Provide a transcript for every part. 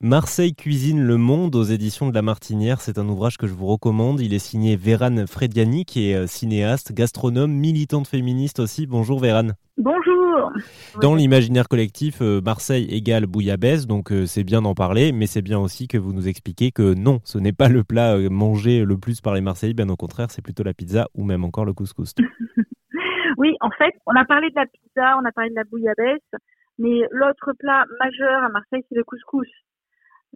Marseille cuisine le monde aux éditions de La Martinière, c'est un ouvrage que je vous recommande. Il est signé Vérane Frediani, qui est euh, cinéaste, gastronome, militante féministe aussi. Bonjour Vérane. Bonjour. Dans l'imaginaire collectif, euh, Marseille égale bouillabaisse, donc euh, c'est bien d'en parler, mais c'est bien aussi que vous nous expliquiez que non, ce n'est pas le plat mangé le plus par les Marseillais, bien au contraire, c'est plutôt la pizza ou même encore le couscous. oui, en fait, on a parlé de la pizza, on a parlé de la bouillabaisse, mais l'autre plat majeur à Marseille, c'est le couscous.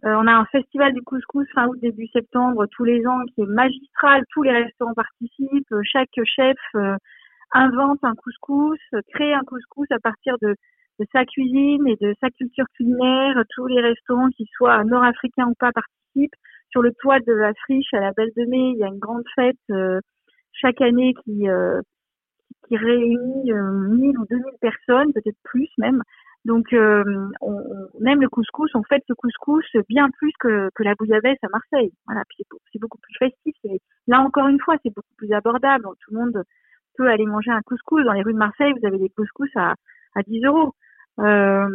Euh, on a un festival du couscous fin août début septembre tous les ans qui est magistral. Tous les restaurants participent. Chaque chef euh, invente un couscous, crée un couscous à partir de, sa cuisine et de sa culture culinaire. Tous les restaurants, qui soient nord-africains ou pas, participent. Sur le toit de la friche à la Belle de Mai, il y a une grande fête euh, chaque année qui qui réunit 1000 ou 2000 personnes, peut-être plus même, donc, euh, on, aime le couscous. On fait ce couscous bien plus que, que la bouillabaisse à Marseille. Voilà, puis c'est beaucoup plus festif. Là, encore une fois, c'est beaucoup plus abordable. tout le monde peut aller manger un couscous. Dans les rues de Marseille, vous avez des couscous à, à 10 euros. Euh,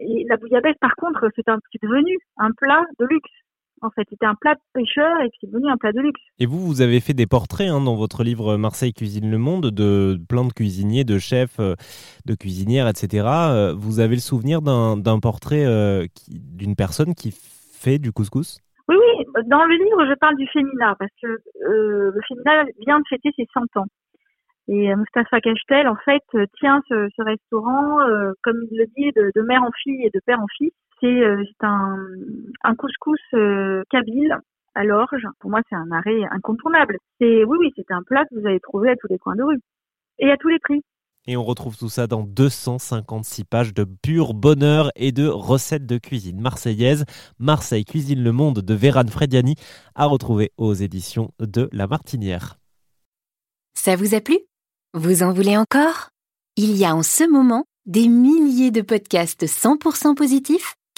et la bouillabaisse, par contre, c'est devenu un plat de luxe en fait. C'était un plat de pêcheur et c'est devenu un plat de luxe. Et vous, vous avez fait des portraits hein, dans votre livre Marseille cuisine le monde de plein de cuisiniers, de chefs, euh, de cuisinières, etc. Euh, vous avez le souvenir d'un portrait euh, d'une personne qui fait du couscous? Oui, oui. Dans le livre, je parle du féminin parce que le féminin vient de fêter ses 100 ans. Et Mustapha Cachtel, en fait, tient ce, restaurant, comme il le dit, de, de mère en fille et de père en fils c'est euh, un, un couscous euh, kabyle à l'orge. Pour moi, c'est un arrêt incontournable. C'est oui, oui, c'est un plat que vous allez trouver à tous les coins de rue et à tous les prix. Et on retrouve tout ça dans 256 pages de pur bonheur et de recettes de cuisine marseillaise. Marseille cuisine le monde de Véran Frediani à retrouver aux éditions de La Martinière. Ça vous a plu? Vous en voulez encore? Il y a en ce moment des milliers de podcasts 100% positifs